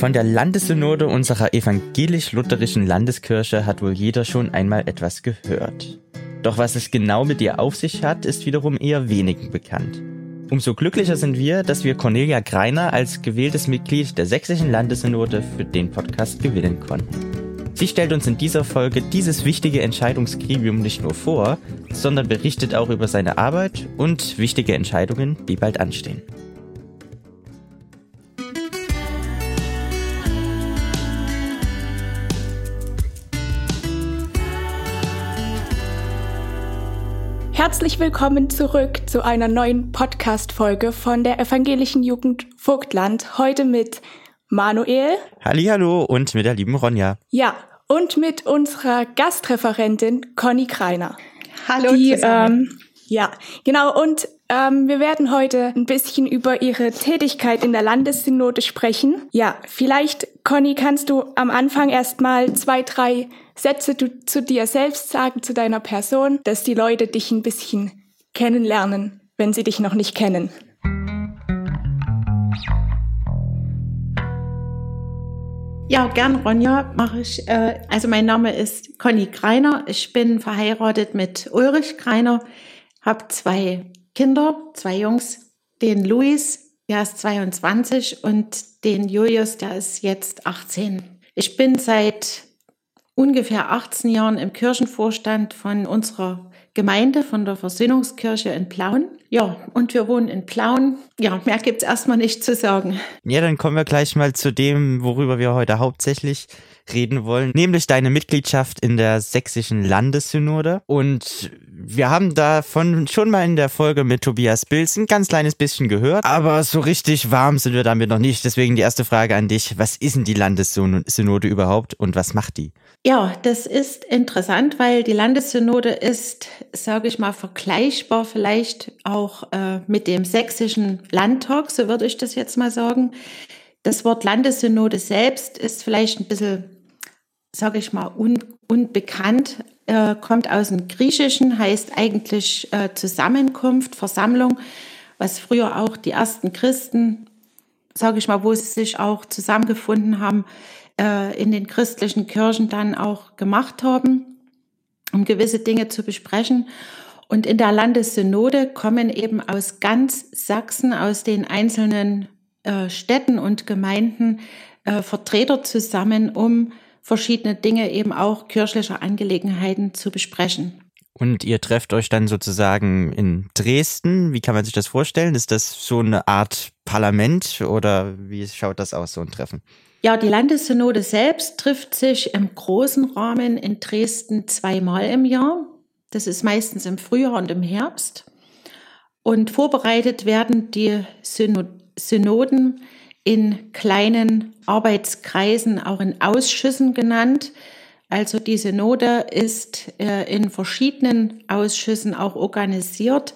Von der Landessynode unserer evangelisch-lutherischen Landeskirche hat wohl jeder schon einmal etwas gehört. Doch was es genau mit ihr auf sich hat, ist wiederum eher wenigen bekannt. Umso glücklicher sind wir, dass wir Cornelia Greiner als gewähltes Mitglied der sächsischen Landessynode für den Podcast gewinnen konnten. Sie stellt uns in dieser Folge dieses wichtige Entscheidungsgremium nicht nur vor, sondern berichtet auch über seine Arbeit und wichtige Entscheidungen, die bald anstehen. Herzlich willkommen zurück zu einer neuen Podcast-Folge von der Evangelischen Jugend Vogtland. Heute mit Manuel. Hallo und mit der lieben Ronja. Ja, und mit unserer Gastreferentin Conny Kreiner. Hallo die, zusammen. Ähm, ja, genau. Und ähm, wir werden heute ein bisschen über Ihre Tätigkeit in der Landessynode sprechen. Ja, vielleicht, Conny, kannst du am Anfang erstmal zwei, drei Sätze du, zu dir selbst sagen, zu deiner Person, dass die Leute dich ein bisschen kennenlernen, wenn sie dich noch nicht kennen. Ja, gern, Ronja, mache ich. Äh, also mein Name ist Conny Greiner. Ich bin verheiratet mit Ulrich Greiner, habe zwei Kinder, zwei Jungs, den Luis, der ist 22 und den Julius, der ist jetzt 18. Ich bin seit ungefähr 18 Jahren im Kirchenvorstand von unserer Gemeinde, von der Versöhnungskirche in Plauen. Ja, und wir wohnen in Plauen. Ja, mehr gibt's erstmal nicht zu sagen. Ja, dann kommen wir gleich mal zu dem, worüber wir heute hauptsächlich reden wollen, nämlich deine Mitgliedschaft in der sächsischen Landessynode. Und wir haben davon schon mal in der Folge mit Tobias Bilz ein ganz kleines bisschen gehört, aber so richtig warm sind wir damit noch nicht. Deswegen die erste Frage an dich. Was ist denn die Landessynode überhaupt und was macht die? Ja, das ist interessant, weil die Landessynode ist, sage ich mal, vergleichbar vielleicht auch äh, mit dem sächsischen Landtag, so würde ich das jetzt mal sagen. Das Wort Landessynode selbst ist vielleicht ein bisschen, sage ich mal, un, unbekannt, äh, kommt aus dem Griechischen, heißt eigentlich äh, Zusammenkunft, Versammlung, was früher auch die ersten Christen, sage ich mal, wo sie sich auch zusammengefunden haben, äh, in den christlichen Kirchen dann auch gemacht haben, um gewisse Dinge zu besprechen. Und in der Landessynode kommen eben aus ganz Sachsen, aus den einzelnen äh, Städten und Gemeinden äh, Vertreter zusammen, um verschiedene Dinge eben auch kirchlicher Angelegenheiten zu besprechen. Und ihr trefft euch dann sozusagen in Dresden. Wie kann man sich das vorstellen? Ist das so eine Art Parlament oder wie schaut das aus, so ein Treffen? Ja, die Landessynode selbst trifft sich im großen Rahmen in Dresden zweimal im Jahr. Das ist meistens im Frühjahr und im Herbst. Und vorbereitet werden die Synoden in kleinen Arbeitskreisen, auch in Ausschüssen genannt. Also die Synode ist äh, in verschiedenen Ausschüssen auch organisiert.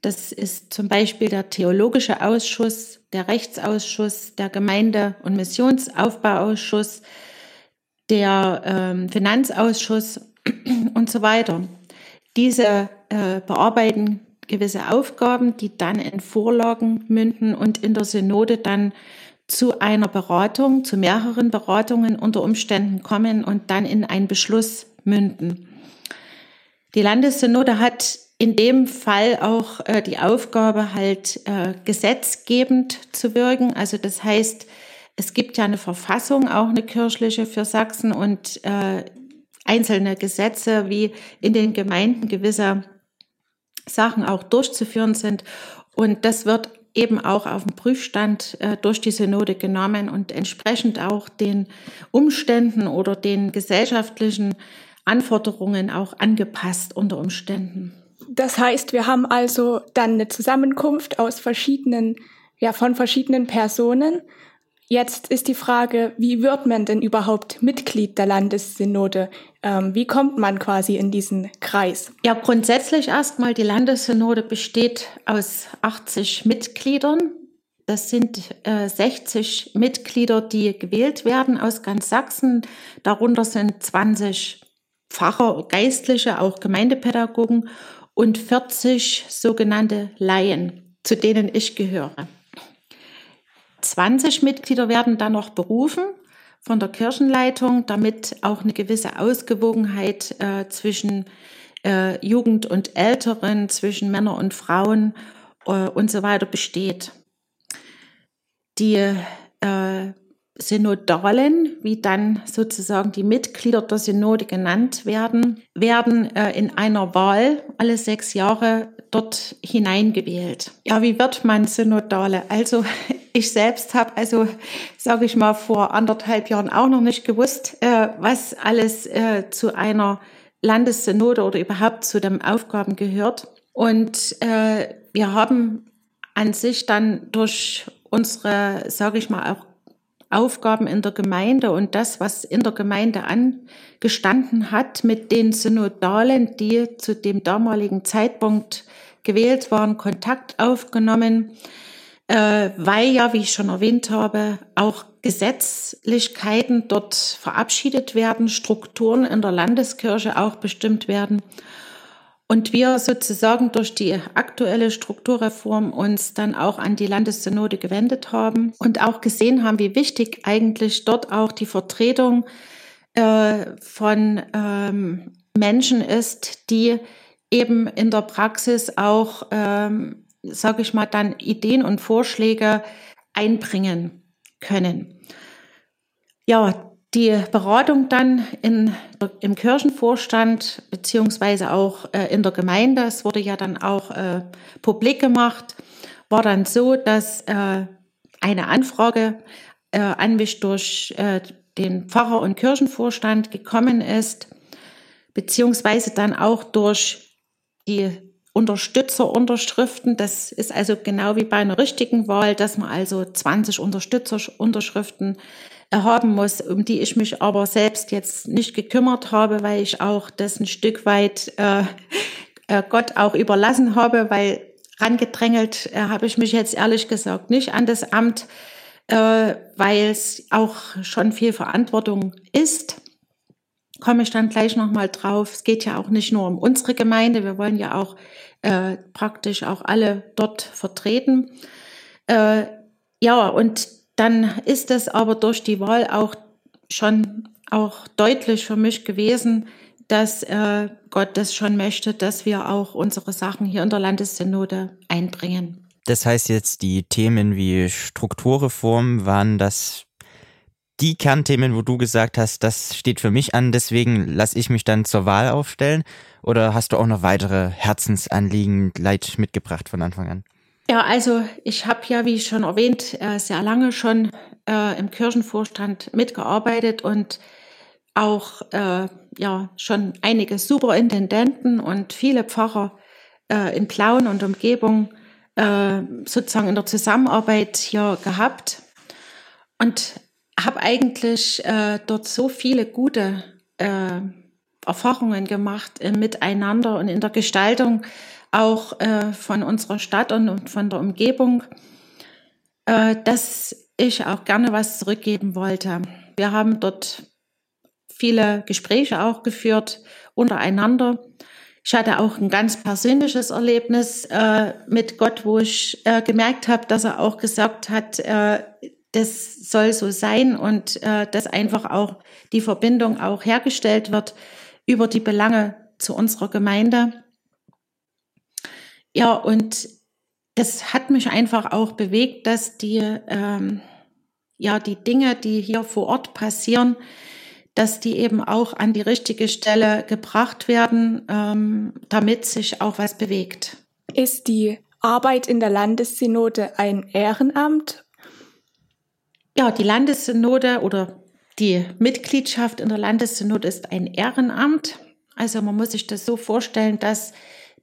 Das ist zum Beispiel der Theologische Ausschuss, der Rechtsausschuss, der Gemeinde- und Missionsaufbauausschuss, der ähm, Finanzausschuss und so weiter. Diese äh, bearbeiten gewisse Aufgaben, die dann in Vorlagen münden und in der Synode dann zu einer Beratung, zu mehreren Beratungen unter Umständen kommen und dann in einen Beschluss münden. Die Landessynode hat in dem Fall auch äh, die Aufgabe, halt äh, gesetzgebend zu wirken. Also das heißt, es gibt ja eine Verfassung, auch eine kirchliche für Sachsen und äh, einzelne Gesetze, wie in den Gemeinden gewisse Sachen auch durchzuführen sind. Und das wird eben auch auf den Prüfstand äh, durch die Synode genommen und entsprechend auch den Umständen oder den gesellschaftlichen Anforderungen auch angepasst unter Umständen. Das heißt, wir haben also dann eine Zusammenkunft aus verschiedenen, ja, von verschiedenen Personen. Jetzt ist die Frage, wie wird man denn überhaupt Mitglied der Landessynode? Ähm, wie kommt man quasi in diesen Kreis? Ja, grundsätzlich erstmal, die Landessynode besteht aus 80 Mitgliedern. Das sind äh, 60 Mitglieder, die gewählt werden aus ganz Sachsen. Darunter sind 20 Pfarrer, Geistliche, auch Gemeindepädagogen und 40 sogenannte Laien, zu denen ich gehöre. 20 Mitglieder werden dann noch berufen von der Kirchenleitung, damit auch eine gewisse Ausgewogenheit äh, zwischen äh, Jugend und Älteren, zwischen Männern und Frauen äh, und so weiter besteht. Die äh, Synodalen, wie dann sozusagen die Mitglieder der Synode genannt werden, werden äh, in einer Wahl alle sechs Jahre dort hineingewählt. Ja, wie wird man Synodale? Also ich selbst habe, also sage ich mal, vor anderthalb Jahren auch noch nicht gewusst, äh, was alles äh, zu einer Landessynode oder überhaupt zu den Aufgaben gehört. Und äh, wir haben an sich dann durch unsere, sage ich mal, auch Aufgaben in der Gemeinde und das, was in der Gemeinde angestanden hat mit den Synodalen, die zu dem damaligen Zeitpunkt gewählt waren, Kontakt aufgenommen, äh, weil ja, wie ich schon erwähnt habe, auch Gesetzlichkeiten dort verabschiedet werden, Strukturen in der Landeskirche auch bestimmt werden. Und wir sozusagen durch die aktuelle Strukturreform uns dann auch an die Landessynode gewendet haben und auch gesehen haben, wie wichtig eigentlich dort auch die Vertretung äh, von ähm, Menschen ist, die eben in der Praxis auch, ähm, sage ich mal, dann Ideen und Vorschläge einbringen können. Ja, die Beratung dann in, im Kirchenvorstand beziehungsweise auch äh, in der Gemeinde, es wurde ja dann auch äh, publik gemacht, war dann so, dass äh, eine Anfrage äh, an mich durch äh, den Pfarrer und Kirchenvorstand gekommen ist, beziehungsweise dann auch durch die Unterstützerunterschriften. Das ist also genau wie bei einer richtigen Wahl, dass man also 20 Unterstützerunterschriften haben muss, um die ich mich aber selbst jetzt nicht gekümmert habe, weil ich auch das ein Stück weit äh, äh, Gott auch überlassen habe, weil rangedrängelt äh, habe ich mich jetzt ehrlich gesagt nicht an das Amt, äh, weil es auch schon viel Verantwortung ist. Komme ich dann gleich nochmal drauf. Es geht ja auch nicht nur um unsere Gemeinde, wir wollen ja auch äh, praktisch auch alle dort vertreten. Äh, ja, und dann ist es aber durch die Wahl auch schon auch deutlich für mich gewesen, dass äh, Gott das schon möchte, dass wir auch unsere Sachen hier in der Landessynode einbringen. Das heißt jetzt, die Themen wie Strukturreform waren das die Kernthemen, wo du gesagt hast, das steht für mich an, deswegen lasse ich mich dann zur Wahl aufstellen? Oder hast du auch noch weitere Herzensanliegen, Leid mitgebracht von Anfang an? Ja, also ich habe ja, wie schon erwähnt, äh, sehr lange schon äh, im Kirchenvorstand mitgearbeitet und auch äh, ja schon einige Superintendenten und viele Pfarrer in Plauen und Umgebung sozusagen in der Zusammenarbeit hier gehabt und habe eigentlich äh, dort so viele gute äh, Erfahrungen gemacht im Miteinander und in der Gestaltung auch äh, von unserer Stadt und von der Umgebung, äh, dass ich auch gerne was zurückgeben wollte. Wir haben dort viele Gespräche auch geführt untereinander. Ich hatte auch ein ganz persönliches Erlebnis äh, mit Gott, wo ich äh, gemerkt habe, dass er auch gesagt hat, äh, das soll so sein und äh, dass einfach auch die Verbindung auch hergestellt wird über die Belange zu unserer Gemeinde. Ja, und das hat mich einfach auch bewegt, dass die, ähm, ja, die Dinge, die hier vor Ort passieren, dass die eben auch an die richtige Stelle gebracht werden, ähm, damit sich auch was bewegt. Ist die Arbeit in der Landessynode ein Ehrenamt? Ja, die Landessynode oder die Mitgliedschaft in der Landessynode ist ein Ehrenamt. Also man muss sich das so vorstellen, dass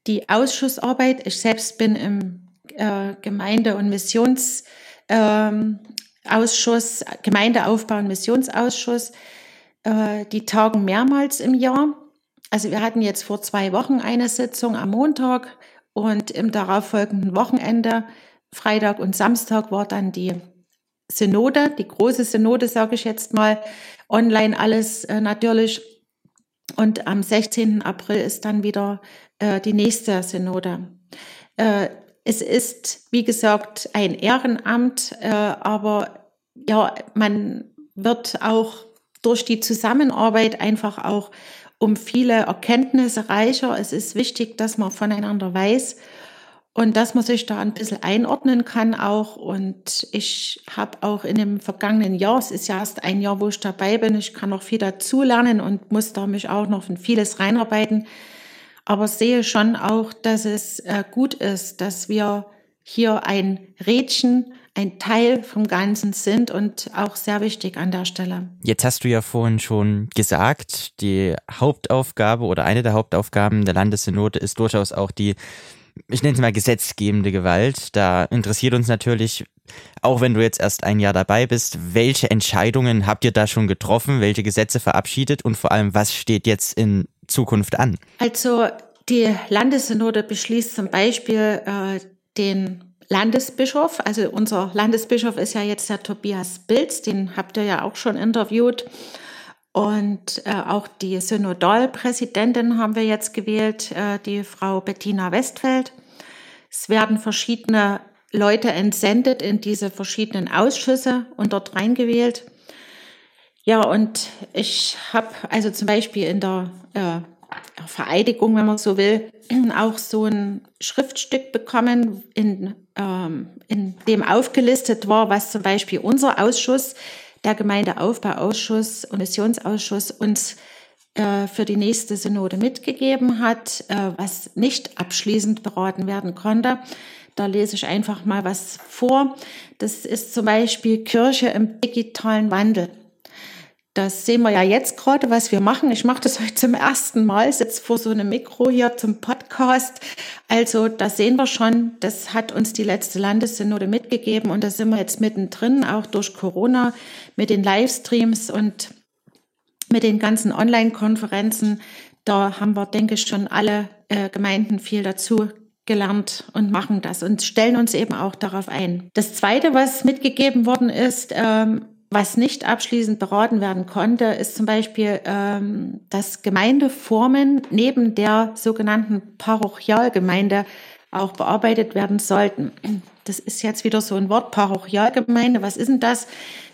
die Ausschussarbeit. Ich selbst bin im äh, Gemeinde- und Missionsausschuss, ähm, Gemeindeaufbau- und Missionsausschuss. Äh, die tagen mehrmals im Jahr. Also wir hatten jetzt vor zwei Wochen eine Sitzung am Montag und im darauffolgenden Wochenende, Freitag und Samstag, war dann die Synode, die große Synode, sage ich jetzt mal, online alles äh, natürlich. Und am 16. April ist dann wieder äh, die nächste Synode. Äh, es ist, wie gesagt, ein Ehrenamt, äh, aber ja, man wird auch durch die Zusammenarbeit einfach auch um viele Erkenntnisse reicher. Es ist wichtig, dass man voneinander weiß und dass man sich da ein bisschen einordnen kann auch. Und ich habe auch in dem vergangenen Jahr, es ist ja erst ein Jahr, wo ich dabei bin, ich kann noch viel dazulernen und muss da mich auch noch in vieles reinarbeiten. Aber sehe schon auch, dass es äh, gut ist, dass wir hier ein Rädchen, ein Teil vom Ganzen sind und auch sehr wichtig an der Stelle. Jetzt hast du ja vorhin schon gesagt, die Hauptaufgabe oder eine der Hauptaufgaben der Landessynode ist durchaus auch die ich nenne es mal gesetzgebende Gewalt. Da interessiert uns natürlich, auch wenn du jetzt erst ein Jahr dabei bist, welche Entscheidungen habt ihr da schon getroffen, welche Gesetze verabschiedet und vor allem, was steht jetzt in Zukunft an? Also die Landessynode beschließt zum Beispiel äh, den Landesbischof, also unser Landesbischof ist ja jetzt der Tobias Bilz, den habt ihr ja auch schon interviewt. Und äh, auch die Synodalpräsidentin haben wir jetzt gewählt, äh, die Frau Bettina Westfeld. Es werden verschiedene Leute entsendet in diese verschiedenen Ausschüsse und dort reingewählt. Ja, und ich habe also zum Beispiel in der äh, Vereidigung, wenn man so will, auch so ein Schriftstück bekommen, in, ähm, in dem aufgelistet war, was zum Beispiel unser Ausschuss der Gemeindeaufbauausschuss und Missionsausschuss uns äh, für die nächste Synode mitgegeben hat, äh, was nicht abschließend beraten werden konnte. Da lese ich einfach mal was vor. Das ist zum Beispiel Kirche im digitalen Wandel. Das sehen wir ja jetzt gerade, was wir machen. Ich mache das heute zum ersten Mal, sitze vor so einem Mikro hier zum Podcast. Also da sehen wir schon, das hat uns die letzte Landessynode mitgegeben und da sind wir jetzt mittendrin, auch durch Corona mit den Livestreams und mit den ganzen Online-Konferenzen. Da haben wir, denke ich, schon alle äh, Gemeinden viel dazu gelernt und machen das und stellen uns eben auch darauf ein. Das Zweite, was mitgegeben worden ist, ähm, was nicht abschließend beraten werden konnte, ist zum Beispiel, ähm, dass Gemeindeformen neben der sogenannten Parochialgemeinde auch bearbeitet werden sollten. Das ist jetzt wieder so ein Wort, Parochialgemeinde. Was ist denn das?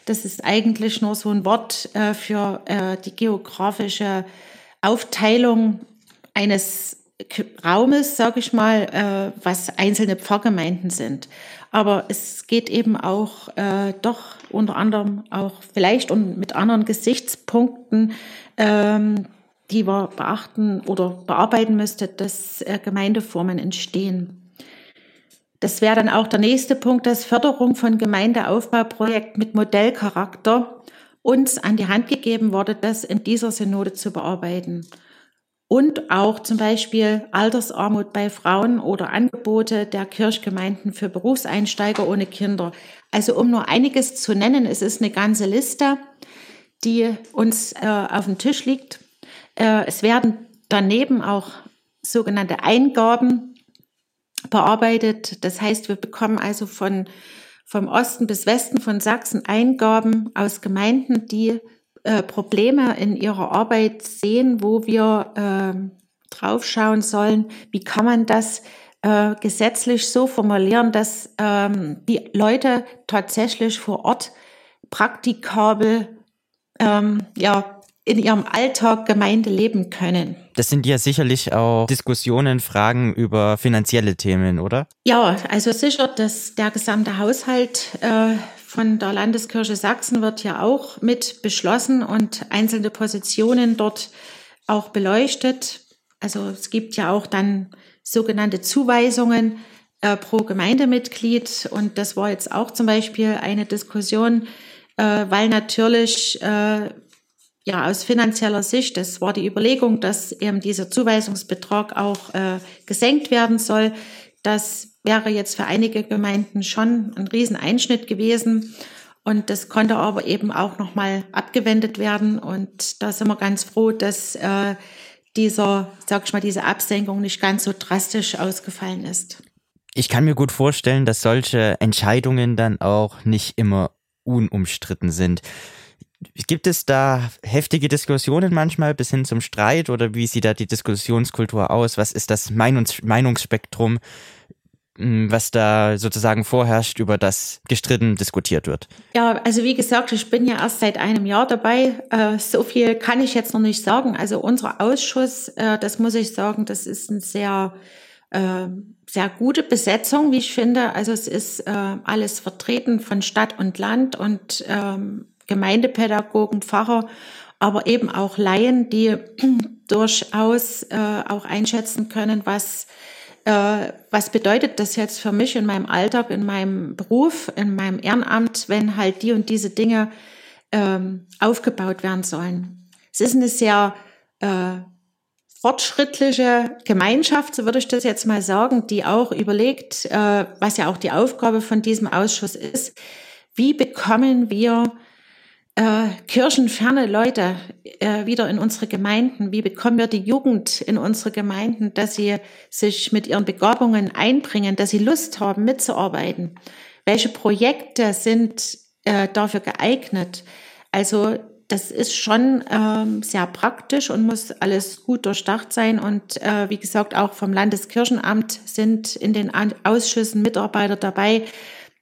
Das ist eigentlich nur so ein Wort äh, für äh, die geografische Aufteilung eines Raumes, sage ich mal, äh, was einzelne Pfarrgemeinden sind. Aber es geht eben auch äh, doch unter anderem auch vielleicht und mit anderen Gesichtspunkten, ähm, die man beachten oder bearbeiten müsste, dass äh, Gemeindeformen entstehen. Das wäre dann auch der nächste Punkt, dass Förderung von Gemeindeaufbauprojekten mit Modellcharakter uns an die Hand gegeben wurde, das in dieser Synode zu bearbeiten und auch zum Beispiel Altersarmut bei Frauen oder Angebote der Kirchgemeinden für Berufseinsteiger ohne Kinder. Also um nur einiges zu nennen, es ist eine ganze Liste, die uns äh, auf dem Tisch liegt. Äh, es werden daneben auch sogenannte Eingaben bearbeitet. Das heißt, wir bekommen also von, vom Osten bis Westen von Sachsen Eingaben aus Gemeinden, die äh, Probleme in ihrer Arbeit sehen, wo wir äh, draufschauen sollen, wie kann man das äh, gesetzlich so formulieren, dass ähm, die Leute tatsächlich vor Ort praktikabel ähm, ja, in ihrem Alltag Gemeinde leben können. Das sind ja sicherlich auch Diskussionen, Fragen über finanzielle Themen, oder? Ja, also sicher, dass der gesamte Haushalt äh, von der Landeskirche Sachsen wird ja auch mit beschlossen und einzelne Positionen dort auch beleuchtet. Also es gibt ja auch dann sogenannte Zuweisungen äh, pro Gemeindemitglied und das war jetzt auch zum Beispiel eine Diskussion, äh, weil natürlich äh, ja aus finanzieller Sicht, das war die Überlegung, dass eben dieser Zuweisungsbetrag auch äh, gesenkt werden soll. Das wäre jetzt für einige Gemeinden schon ein Rieseneinschnitt gewesen. Und das konnte aber eben auch nochmal abgewendet werden. Und da sind wir ganz froh, dass äh, dieser, sag ich mal, diese Absenkung nicht ganz so drastisch ausgefallen ist. Ich kann mir gut vorstellen, dass solche Entscheidungen dann auch nicht immer unumstritten sind. Gibt es da heftige Diskussionen manchmal bis hin zum Streit oder wie sieht da die Diskussionskultur aus? Was ist das Meinungs Meinungsspektrum was da sozusagen vorherrscht, über das gestritten diskutiert wird? Ja, also wie gesagt, ich bin ja erst seit einem Jahr dabei. Äh, so viel kann ich jetzt noch nicht sagen. Also unser Ausschuss, äh, das muss ich sagen, das ist ein sehr äh, sehr gute Besetzung, wie ich finde. Also es ist alles vertreten von Stadt und Land und ähm, Gemeindepädagogen, Pfarrer, aber eben auch Laien, die durchaus auch einschätzen können, was äh, was bedeutet das jetzt für mich in meinem Alltag, in meinem Beruf, in meinem Ehrenamt, wenn halt die und diese Dinge ähm, aufgebaut werden sollen. Es ist eine sehr äh, fortschrittliche Gemeinschaft, so würde ich das jetzt mal sagen, die auch überlegt, äh, was ja auch die Aufgabe von diesem Ausschuss ist, wie bekommen wir äh, kirchenferne Leute äh, wieder in unsere Gemeinden? Wie bekommen wir die Jugend in unsere Gemeinden, dass sie sich mit ihren Begabungen einbringen, dass sie Lust haben, mitzuarbeiten? Welche Projekte sind äh, dafür geeignet? Also das ist schon ähm, sehr praktisch und muss alles gut durchdacht sein. Und äh, wie gesagt, auch vom Landeskirchenamt sind in den Ausschüssen Mitarbeiter dabei,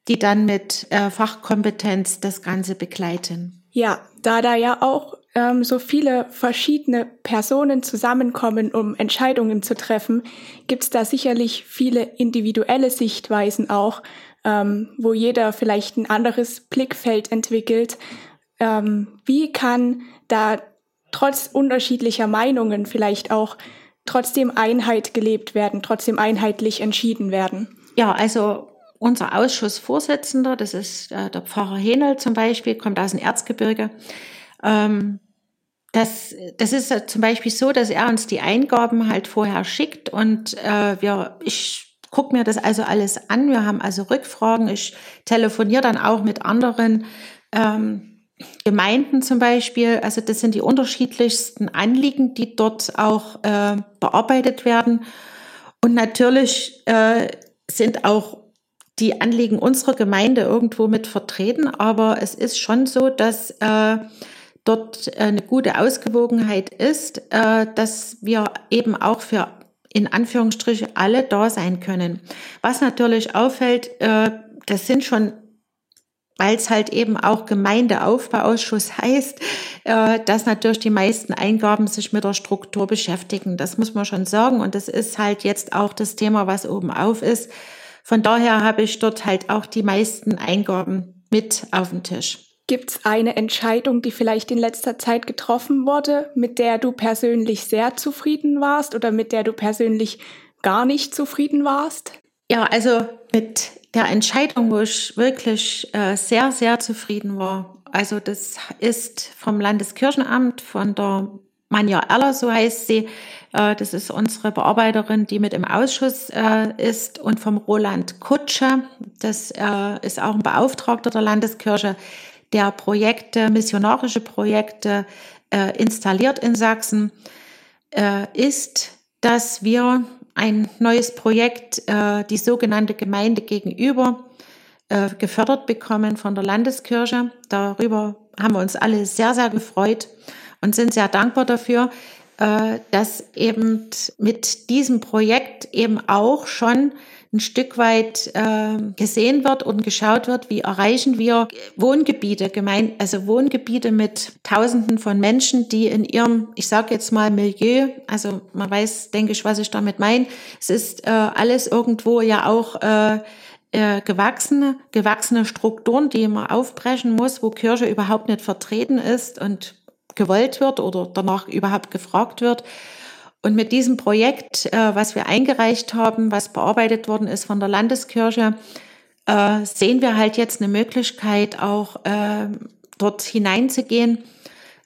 die dann mit äh, Fachkompetenz das Ganze begleiten. Ja, da da ja auch ähm, so viele verschiedene Personen zusammenkommen, um Entscheidungen zu treffen, gibt's da sicherlich viele individuelle Sichtweisen auch, ähm, wo jeder vielleicht ein anderes Blickfeld entwickelt. Ähm, wie kann da trotz unterschiedlicher Meinungen vielleicht auch trotzdem Einheit gelebt werden, trotzdem einheitlich entschieden werden? Ja, also unser Ausschussvorsitzender, das ist äh, der Pfarrer Henel zum Beispiel, kommt aus dem Erzgebirge. Ähm, das, das ist äh, zum Beispiel so, dass er uns die Eingaben halt vorher schickt und äh, wir, ich gucke mir das also alles an. Wir haben also Rückfragen. Ich telefoniere dann auch mit anderen ähm, Gemeinden zum Beispiel. Also das sind die unterschiedlichsten Anliegen, die dort auch äh, bearbeitet werden. Und natürlich äh, sind auch die Anliegen unserer Gemeinde irgendwo mit vertreten, aber es ist schon so, dass äh, dort eine gute Ausgewogenheit ist, äh, dass wir eben auch für in Anführungsstriche alle da sein können. Was natürlich auffällt, äh, das sind schon weil es halt eben auch Gemeindeaufbauausschuss heißt, äh, dass natürlich die meisten Eingaben sich mit der Struktur beschäftigen. Das muss man schon sagen. Und das ist halt jetzt auch das Thema, was oben auf ist. Von daher habe ich dort halt auch die meisten Eingaben mit auf dem Tisch. Gibt es eine Entscheidung, die vielleicht in letzter Zeit getroffen wurde, mit der du persönlich sehr zufrieden warst oder mit der du persönlich gar nicht zufrieden warst? Ja, also mit der Entscheidung, wo ich wirklich äh, sehr, sehr zufrieden war. Also das ist vom Landeskirchenamt, von der Manja Erler, so heißt sie. Äh, das ist unsere Bearbeiterin, die mit im Ausschuss äh, ist und vom Roland Kutsche. Das äh, ist auch ein Beauftragter der Landeskirche, der Projekte, missionarische Projekte installiert in Sachsen, ist, dass wir ein neues Projekt, die sogenannte Gemeinde gegenüber, gefördert bekommen von der Landeskirche. Darüber haben wir uns alle sehr, sehr gefreut und sind sehr dankbar dafür, äh, dass eben mit diesem Projekt eben auch schon ein Stück weit äh, gesehen wird und geschaut wird, wie erreichen wir Wohngebiete, gemein, also Wohngebiete mit Tausenden von Menschen, die in ihrem, ich sage jetzt mal Milieu, also man weiß, denke ich, was ich damit meine. Es ist äh, alles irgendwo ja auch äh, gewachsene, gewachsene Strukturen, die man aufbrechen muss, wo Kirche überhaupt nicht vertreten ist und gewollt wird oder danach überhaupt gefragt wird. Und mit diesem Projekt, äh, was wir eingereicht haben, was bearbeitet worden ist von der Landeskirche, äh, sehen wir halt jetzt eine Möglichkeit, auch äh, dort hineinzugehen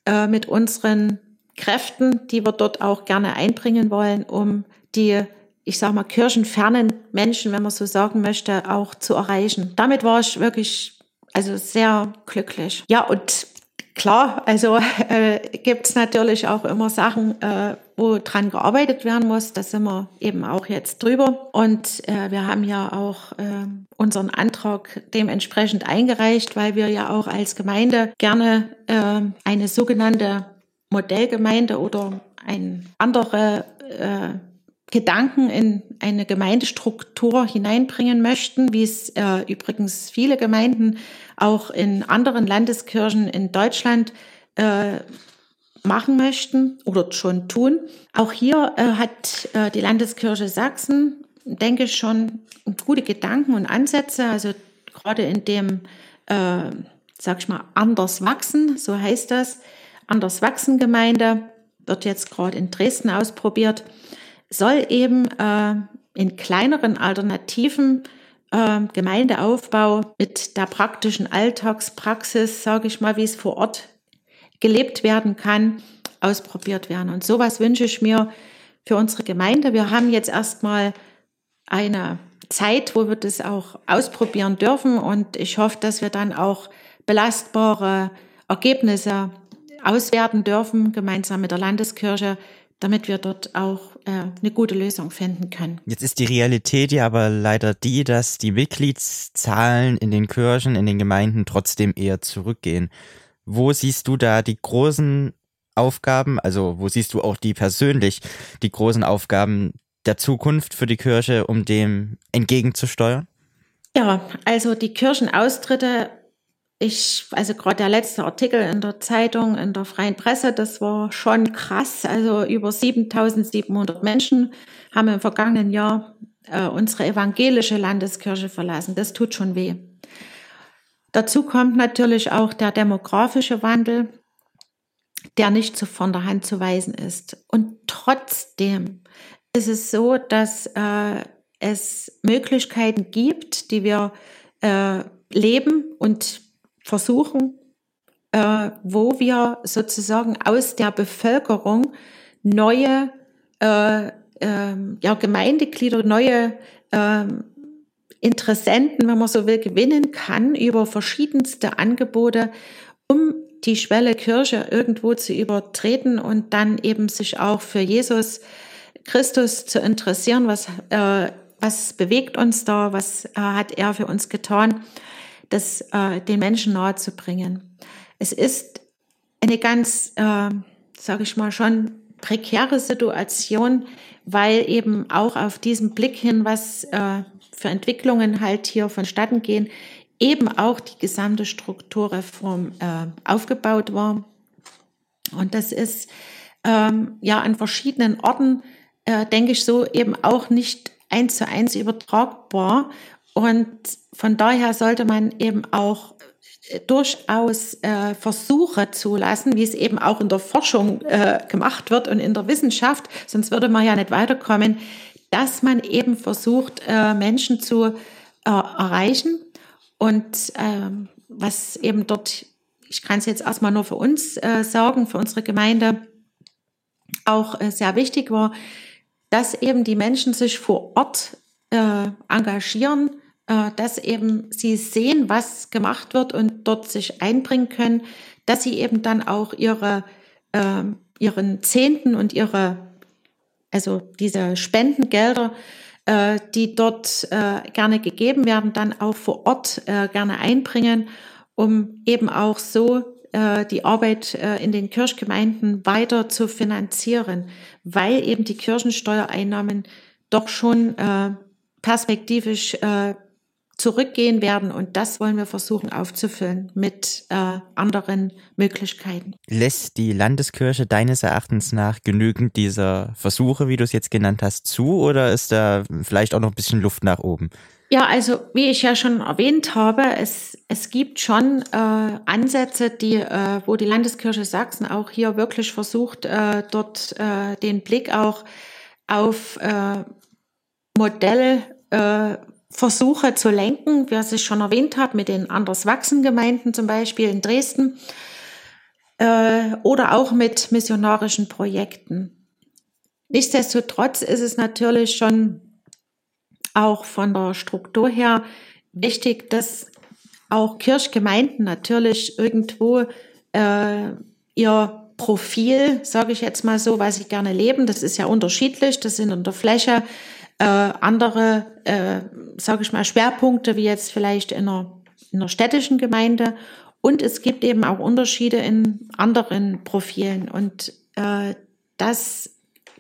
äh, mit unseren Kräften, die wir dort auch gerne einbringen wollen, um die, ich sage mal, kirchenfernen Menschen, wenn man so sagen möchte, auch zu erreichen. Damit war ich wirklich also sehr glücklich. Ja, und Klar, also äh, gibt es natürlich auch immer Sachen, äh, wo dran gearbeitet werden muss. Da sind wir eben auch jetzt drüber. Und äh, wir haben ja auch äh, unseren Antrag dementsprechend eingereicht, weil wir ja auch als Gemeinde gerne äh, eine sogenannte Modellgemeinde oder eine andere äh, Gedanken in eine Gemeindestruktur hineinbringen möchten, wie es äh, übrigens viele Gemeinden auch in anderen Landeskirchen in Deutschland äh, machen möchten oder schon tun. Auch hier äh, hat äh, die Landeskirche Sachsen, denke ich, schon gute Gedanken und Ansätze. Also gerade in dem, äh, sag ich mal, anders wachsen, so heißt das, anders wachsen Gemeinde, wird jetzt gerade in Dresden ausprobiert, soll eben äh, in kleineren alternativen äh, Gemeindeaufbau mit der praktischen Alltagspraxis, sage ich mal, wie es vor Ort gelebt werden kann, ausprobiert werden. Und sowas wünsche ich mir für unsere Gemeinde. Wir haben jetzt erstmal eine Zeit, wo wir das auch ausprobieren dürfen. Und ich hoffe, dass wir dann auch belastbare Ergebnisse auswerten dürfen, gemeinsam mit der Landeskirche, damit wir dort auch äh, eine gute Lösung finden können. Jetzt ist die Realität ja aber leider die, dass die Mitgliedszahlen in den Kirchen, in den Gemeinden trotzdem eher zurückgehen. Wo siehst du da die großen Aufgaben, also wo siehst du auch die persönlich, die großen Aufgaben der Zukunft für die Kirche, um dem entgegenzusteuern? Ja, also die Kirchenaustritte, ich, also gerade der letzte Artikel in der Zeitung, in der freien Presse, das war schon krass. Also über 7700 Menschen haben im vergangenen Jahr äh, unsere evangelische Landeskirche verlassen. Das tut schon weh. Dazu kommt natürlich auch der demografische Wandel, der nicht so von der Hand zu weisen ist. Und trotzdem ist es so, dass äh, es Möglichkeiten gibt, die wir äh, leben und versuchen, äh, wo wir sozusagen aus der Bevölkerung neue äh, ähm, ja, Gemeindeglieder, neue ähm, Interessenten, wenn man so will, gewinnen kann über verschiedenste Angebote, um die Schwelle Kirche irgendwo zu übertreten und dann eben sich auch für Jesus Christus zu interessieren, was, äh, was bewegt uns da, was äh, hat er für uns getan, das äh, den Menschen nahe zu bringen. Es ist eine ganz, äh, sage ich mal, schon prekäre Situation, weil eben auch auf diesen Blick hin, was äh, für Entwicklungen halt hier vonstatten gehen, eben auch die gesamte Strukturreform äh, aufgebaut war. Und das ist ähm, ja an verschiedenen Orten äh, denke ich, so eben auch nicht eins zu eins übertragbar. Und von daher sollte man eben auch äh, durchaus äh, Versuche zulassen, wie es eben auch in der Forschung äh, gemacht wird und in der Wissenschaft, sonst würde man ja nicht weiterkommen, dass man eben versucht, äh, Menschen zu äh, erreichen. Und ähm, was eben dort, ich kann es jetzt erstmal nur für uns äh, sagen, für unsere Gemeinde auch sehr wichtig war, dass eben die Menschen sich vor Ort engagieren, dass eben sie sehen, was gemacht wird und dort sich einbringen können, dass sie eben dann auch ihre, äh, ihren Zehnten und ihre, also diese Spendengelder, äh, die dort äh, gerne gegeben werden, dann auch vor Ort äh, gerne einbringen, um eben auch so äh, die Arbeit äh, in den Kirchgemeinden weiter zu finanzieren, weil eben die Kirchensteuereinnahmen doch schon äh, perspektivisch äh, zurückgehen werden und das wollen wir versuchen aufzufüllen mit äh, anderen Möglichkeiten. Lässt die Landeskirche deines Erachtens nach genügend dieser Versuche, wie du es jetzt genannt hast, zu oder ist da vielleicht auch noch ein bisschen Luft nach oben? Ja, also wie ich ja schon erwähnt habe, es, es gibt schon äh, Ansätze, die, äh, wo die Landeskirche Sachsen auch hier wirklich versucht, äh, dort äh, den Blick auch auf äh, Modellversuche äh, zu lenken, wie ich schon erwähnt habe, mit den anders wachsen Gemeinden zum Beispiel in Dresden äh, oder auch mit missionarischen Projekten. Nichtsdestotrotz ist es natürlich schon auch von der Struktur her wichtig, dass auch Kirchgemeinden natürlich irgendwo äh, ihr Profil, sage ich jetzt mal so, was sie gerne leben, das ist ja unterschiedlich, das sind in der Fläche äh, andere, äh, sage ich mal, Schwerpunkte wie jetzt vielleicht in einer, in einer städtischen Gemeinde und es gibt eben auch Unterschiede in anderen Profilen und äh, das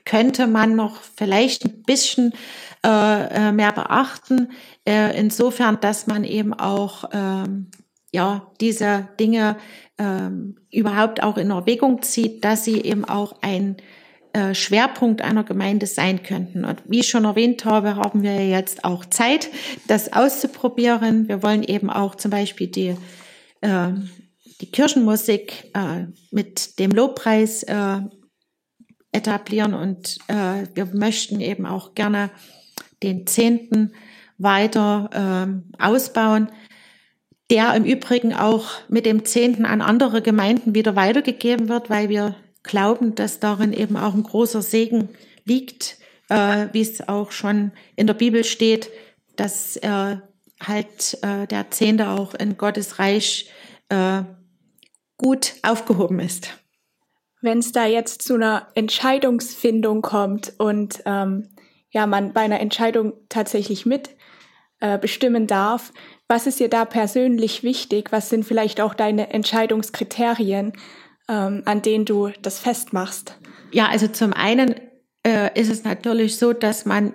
könnte man noch vielleicht ein bisschen äh, äh, mehr beachten. Äh, insofern, dass man eben auch ähm, ja diese Dinge ähm, überhaupt auch in Erwägung zieht, dass sie eben auch ein äh, Schwerpunkt einer Gemeinde sein könnten. Und wie ich schon erwähnt habe, haben wir jetzt auch Zeit, das auszuprobieren. Wir wollen eben auch zum Beispiel die, äh, die Kirchenmusik äh, mit dem Lobpreis äh, etablieren und äh, wir möchten eben auch gerne den Zehnten weiter äh, ausbauen, der im Übrigen auch mit dem Zehnten an andere Gemeinden wieder weitergegeben wird, weil wir glauben, dass darin eben auch ein großer Segen liegt, äh, wie es auch schon in der Bibel steht, dass äh, halt äh, der Zehnte auch in Gottes Reich äh, gut aufgehoben ist. Wenn es da jetzt zu einer Entscheidungsfindung kommt und ähm, ja man bei einer Entscheidung tatsächlich mit äh, bestimmen darf, was ist dir da persönlich wichtig? Was sind vielleicht auch deine Entscheidungskriterien? Ähm, an denen du das festmachst? Ja, also zum einen äh, ist es natürlich so, dass man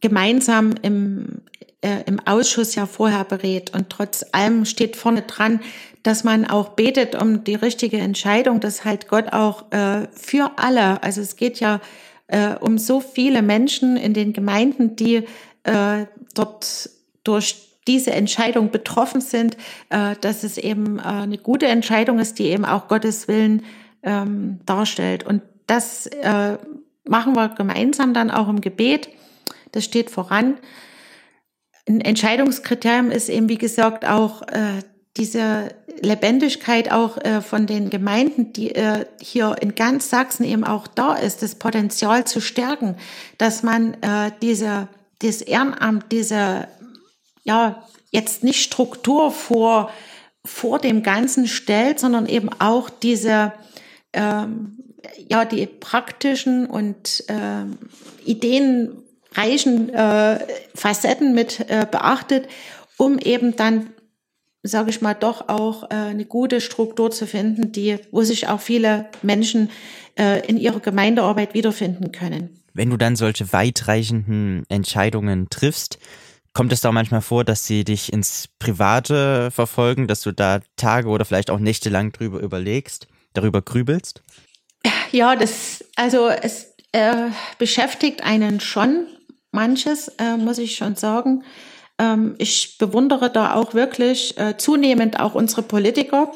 gemeinsam im, äh, im Ausschuss ja vorher berät und trotz allem steht vorne dran, dass man auch betet um die richtige Entscheidung, dass halt Gott auch äh, für alle, also es geht ja äh, um so viele Menschen in den Gemeinden, die äh, dort durch diese Entscheidung betroffen sind, äh, dass es eben äh, eine gute Entscheidung ist, die eben auch Gottes Willen ähm, darstellt. Und das äh, machen wir gemeinsam dann auch im Gebet. Das steht voran. Ein Entscheidungskriterium ist eben, wie gesagt, auch äh, diese Lebendigkeit auch äh, von den Gemeinden, die äh, hier in ganz Sachsen eben auch da ist, das Potenzial zu stärken, dass man äh, diese, das Ehrenamt, diese ja, jetzt nicht Struktur vor, vor dem Ganzen stellt, sondern eben auch diese, ähm, ja, die praktischen und ähm, ideenreichen äh, Facetten mit äh, beachtet, um eben dann sage ich mal, doch auch äh, eine gute Struktur zu finden, die, wo sich auch viele Menschen äh, in ihrer Gemeindearbeit wiederfinden können. Wenn du dann solche weitreichenden Entscheidungen triffst, Kommt es da manchmal vor, dass sie dich ins Private verfolgen, dass du da Tage oder vielleicht auch Nächte lang drüber überlegst, darüber grübelst? Ja, das, also es äh, beschäftigt einen schon manches, äh, muss ich schon sagen. Ähm, ich bewundere da auch wirklich äh, zunehmend auch unsere Politiker.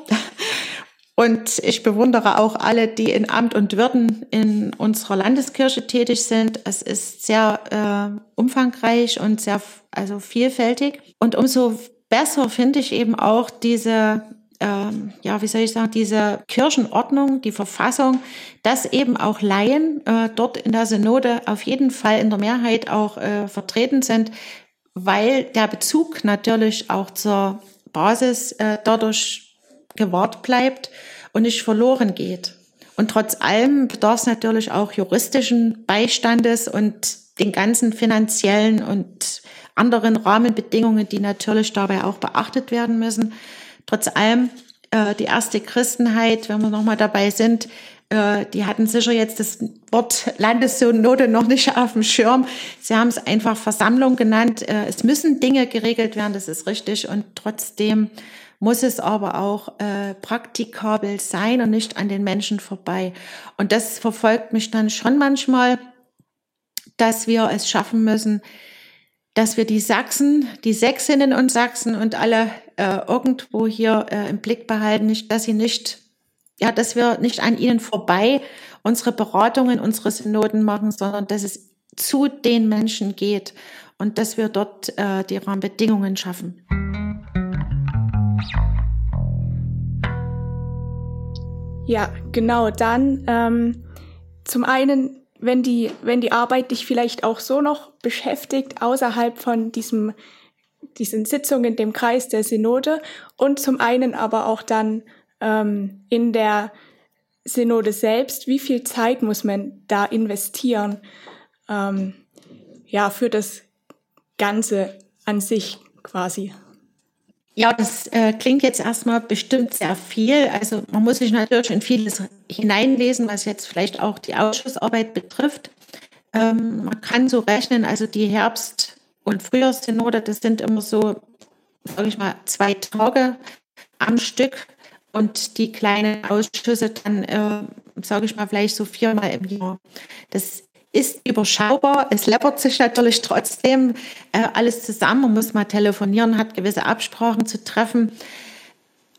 Und ich bewundere auch alle, die in Amt und Würden in unserer Landeskirche tätig sind. Es ist sehr äh, umfangreich und sehr also vielfältig. Und umso besser finde ich eben auch diese, ähm, ja, wie soll ich sagen, diese Kirchenordnung, die Verfassung, dass eben auch Laien äh, dort in der Synode auf jeden Fall in der Mehrheit auch äh, vertreten sind, weil der Bezug natürlich auch zur Basis äh, dadurch gewahrt bleibt und nicht verloren geht. Und trotz allem bedarf es natürlich auch juristischen Beistandes und den ganzen finanziellen und anderen Rahmenbedingungen, die natürlich dabei auch beachtet werden müssen. Trotz allem, äh, die erste Christenheit, wenn wir nochmal dabei sind, äh, die hatten sicher jetzt das Wort Landessynode noch nicht auf dem Schirm. Sie haben es einfach Versammlung genannt. Äh, es müssen Dinge geregelt werden, das ist richtig. Und trotzdem muss es aber auch äh, praktikabel sein und nicht an den Menschen vorbei. Und das verfolgt mich dann schon manchmal, dass wir es schaffen müssen, dass wir die Sachsen, die Sächsinnen und Sachsen und alle äh, irgendwo hier äh, im Blick behalten, nicht, dass sie nicht, ja, dass wir nicht an ihnen vorbei unsere Beratungen, unsere Synoden machen, sondern dass es zu den Menschen geht und dass wir dort äh, die Rahmenbedingungen schaffen. Ja, genau. Dann ähm, zum einen wenn die, wenn die Arbeit dich vielleicht auch so noch beschäftigt, außerhalb von diesem, diesen Sitzungen, dem Kreis der Synode und zum einen aber auch dann ähm, in der Synode selbst, wie viel Zeit muss man da investieren, ähm, ja, für das Ganze an sich quasi? Ja, das äh, klingt jetzt erstmal bestimmt sehr viel. Also man muss sich natürlich in vieles hineinlesen, was jetzt vielleicht auch die Ausschussarbeit betrifft. ähm, man kann so rechnen, also die Herbst- und Frühjahrssynode, das sind immer so, sage ich mal, zwei Tage am Stück und die kleinen Ausschüsse dann, äh, sage ich mal, vielleicht so viermal im Jahr. Das ist überschaubar. Es läppert sich natürlich trotzdem äh, alles zusammen. Man muss mal telefonieren, hat gewisse Absprachen zu treffen.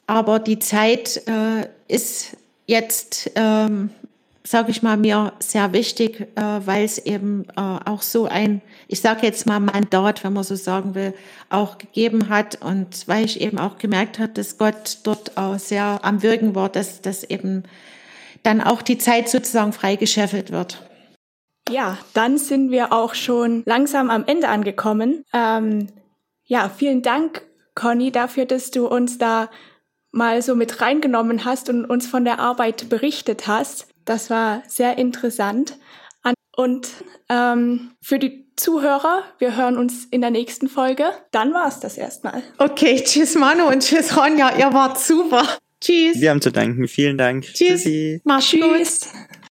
Aber die Zeit äh, ist jetzt, ähm, sage ich mal, mir sehr wichtig, äh, weil es eben äh, auch so ein, ich sage jetzt mal Mandat, wenn man so sagen will, auch gegeben hat und weil ich eben auch gemerkt habe, dass Gott dort auch sehr am Wirken war, dass, dass eben dann auch die Zeit sozusagen freigeschäffelt wird. Ja, dann sind wir auch schon langsam am Ende angekommen. Ähm, ja, vielen Dank, Conny, dafür, dass du uns da mal so mit reingenommen hast und uns von der Arbeit berichtet hast. Das war sehr interessant. Und ähm, für die Zuhörer, wir hören uns in der nächsten Folge. Dann war es das erstmal. Okay, tschüss Manu und tschüss Ronja, ihr wart super. Tschüss. Wir haben zu danken. Vielen Dank. Tschüss. Tschüssi. Mach's tschüss. gut.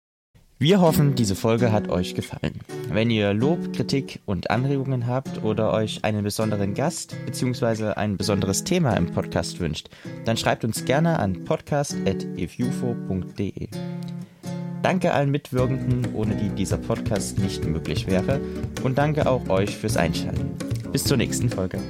Wir hoffen, diese Folge hat euch gefallen. Wenn ihr Lob, Kritik und Anregungen habt oder euch einen besonderen Gast bzw. ein besonderes Thema im Podcast wünscht, dann schreibt uns gerne an podcast.ifufo.de. Danke allen Mitwirkenden, ohne die dieser Podcast nicht möglich wäre und danke auch euch fürs Einschalten. Bis zur nächsten Folge.